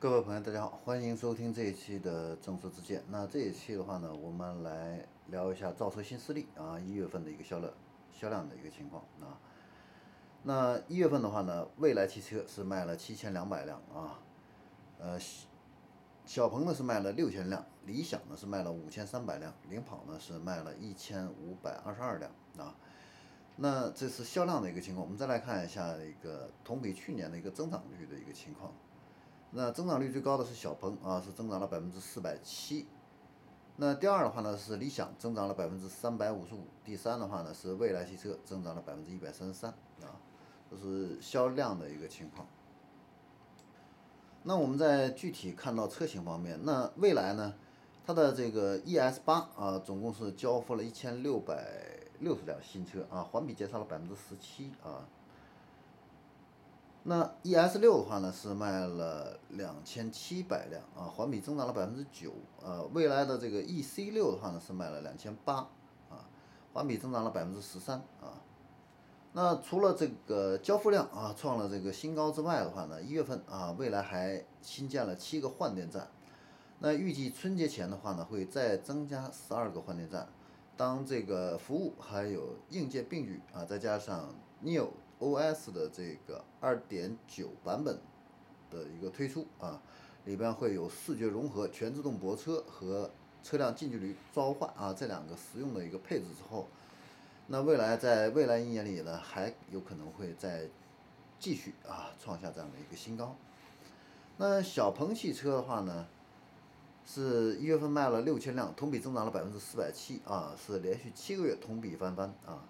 各位朋友，大家好，欢迎收听这一期的正说之见。那这一期的话呢，我们来聊一下造车新势力啊一月份的一个销量销量的一个情况啊。那一月份的话呢，蔚来汽车是卖了七千两百辆啊，呃，小鹏呢是卖了六千辆，理想呢是卖了五千三百辆，领跑呢是卖了一千五百二十二辆啊。那这是销量的一个情况，我们再来看一下一个同比去年的一个增长率的一个情况。那增长率最高的是小鹏啊，是增长了百分之四百七。那第二的话呢是理想，增长了百分之三百五十五。第三的话呢是蔚来汽车，增长了百分之一百三十三啊，这是销量的一个情况。那我们在具体看到车型方面，那蔚来呢，它的这个 ES 八啊，总共是交付了一千六百。六十辆新车啊，环比减少了百分之十七啊。那 ES 六的话呢，是卖了两千七百辆啊，环比增长了百分之九。呃，未来的这个 EC 六的话呢，是卖了两千八啊，环比增长了百分之十三啊。那除了这个交付量啊创了这个新高之外的话呢，一月份啊，未来还新建了七个换电站。那预计春节前的话呢，会再增加十二个换电站。当这个服务还有硬件并举啊，再加上 new OS 的这个2.9版本的一个推出啊，里边会有视觉融合、全自动泊车和车辆近距离召唤啊这两个实用的一个配置之后，那未来在未来一年里呢，还有可能会再继续啊创下这样的一个新高。那小鹏汽车的话呢？是一月份卖了六千辆，同比增长了百分之四百七啊，是连续七个月同比翻番啊。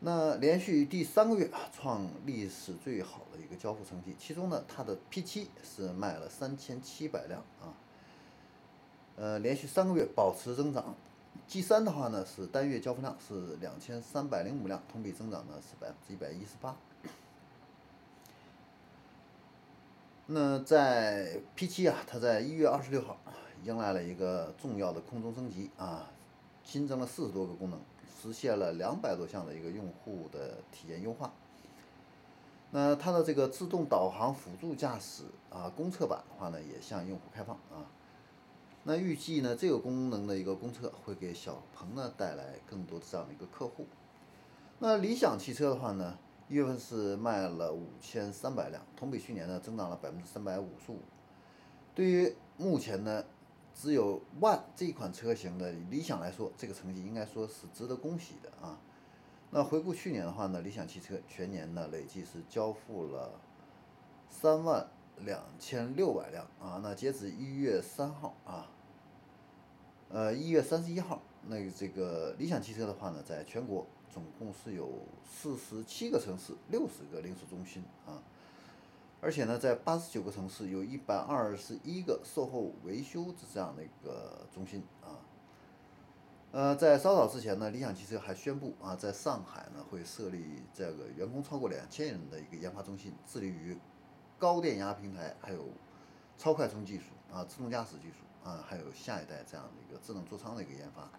那连续第三个月啊创历史最好的一个交付成绩，其中呢，它的 P7 是卖了三千七百辆啊，呃，连续三个月保持增长。G3 的话呢，是单月交付量是两千三百零五辆，同比增长呢是百分之一百一十八。那在 P7 啊，它在一月二十六号迎来了一个重要的空中升级啊，新增了四十多个功能，实现了两百多项的一个用户的体验优化。那它的这个自动导航辅助驾驶啊，公测版的话呢，也向用户开放啊。那预计呢，这个功能的一个公测会给小鹏呢带来更多的这样的一个客户。那理想汽车的话呢？一月份是卖了五千三百辆，同比去年呢增长了百分之三百五十五。对于目前呢只有 ONE 这一款车型的理想来说，这个成绩应该说是值得恭喜的啊。那回顾去年的话呢，理想汽车全年呢累计是交付了三万两千六百辆啊。那截止一月三号啊，呃一月三十一号，那这个理想汽车的话呢，在全国。总共是有四十七个城市，六十个零售中心啊，而且呢，在八十九个城市有一百二十一个售后维修的这样的一个中心啊。呃，在稍早之前呢，理想汽车还宣布啊，在上海呢会设立这个员工超过两千人的一个研发中心，致力于高电压平台，还有超快充技术啊，自动驾驶技术啊，还有下一代这样的一个智能座舱的一个研发。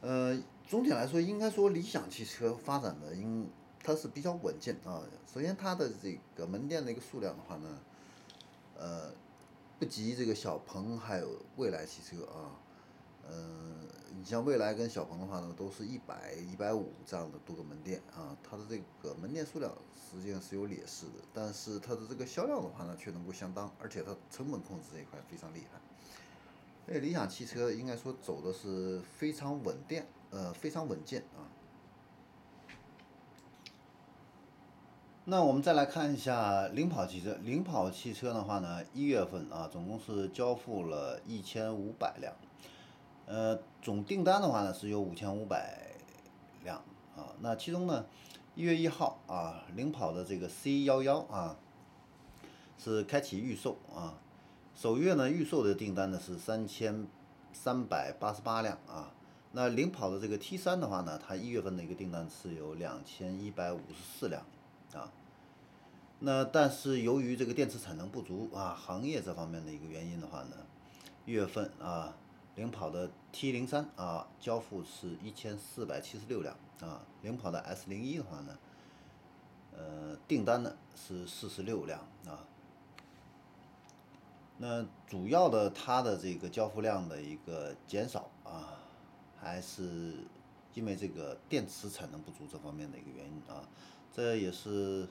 呃，总体来说，应该说理想汽车发展的应它是比较稳健啊。首先，它的这个门店的一个数量的话呢，呃，不及这个小鹏还有蔚来汽车啊。嗯，你像蔚来跟小鹏的话呢，都是一百、一百五这样的多个门店啊。它的这个门店数量实际上是有劣势的，但是它的这个销量的话呢，却能够相当，而且它成本控制这一块非常厉害。哎，理想汽车应该说走的是非常稳定，呃，非常稳健啊。那我们再来看一下领跑汽车，领跑汽车的话呢，一月份啊，总共是交付了一千五百辆，呃，总订单的话呢是有五千五百辆啊。那其中呢，一月一号啊，领跑的这个 C 幺幺啊，是开启预售啊。首月呢，预售的订单呢是三千三百八十八辆啊。那领跑的这个 T 三的话呢，它一月份的一个订单是有两千一百五十四辆啊。那但是由于这个电池产能不足啊，行业这方面的一个原因的话呢，一月份啊，领跑的 T 零三啊交付是一千四百七十六辆啊。领跑的 S 零一的话呢，呃，订单呢是四十六辆啊。那主要的它的这个交付量的一个减少啊，还是因为这个电池产能不足这方面的一个原因啊，这也是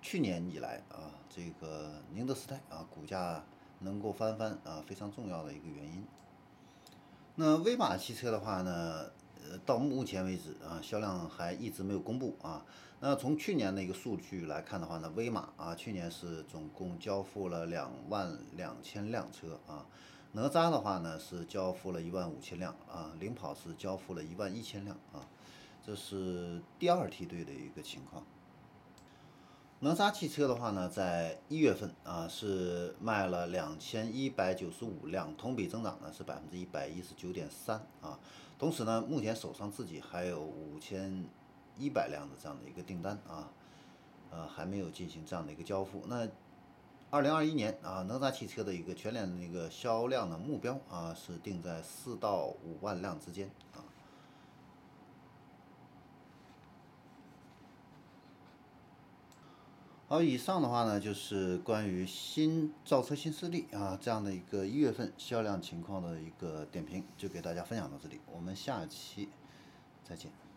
去年以来啊，这个宁德时代啊股价能够翻番啊非常重要的一个原因。那威马汽车的话呢？呃，到目前为止啊，销量还一直没有公布啊。那从去年的一个数据来看的话呢，威马啊，去年是总共交付了两万两千辆车啊。哪吒的话呢，是交付了一万五千辆啊。领跑是交付了一万一千辆啊。这是第二梯队的一个情况。哪吒汽车的话呢，在一月份啊，是卖了两千一百九十五辆，同比增长呢是百分之一百一十九点三啊。同时呢，目前手上自己还有五千一百辆的这样的一个订单啊，呃，还没有进行这样的一个交付。那二零二一年啊，哪吒汽车的一个全年的一个销量的目标啊，是定在四到五万辆之间啊。好，以上的话呢，就是关于新造车新势力啊这样的一个一月份销量情况的一个点评，就给大家分享到这里，我们下期再见。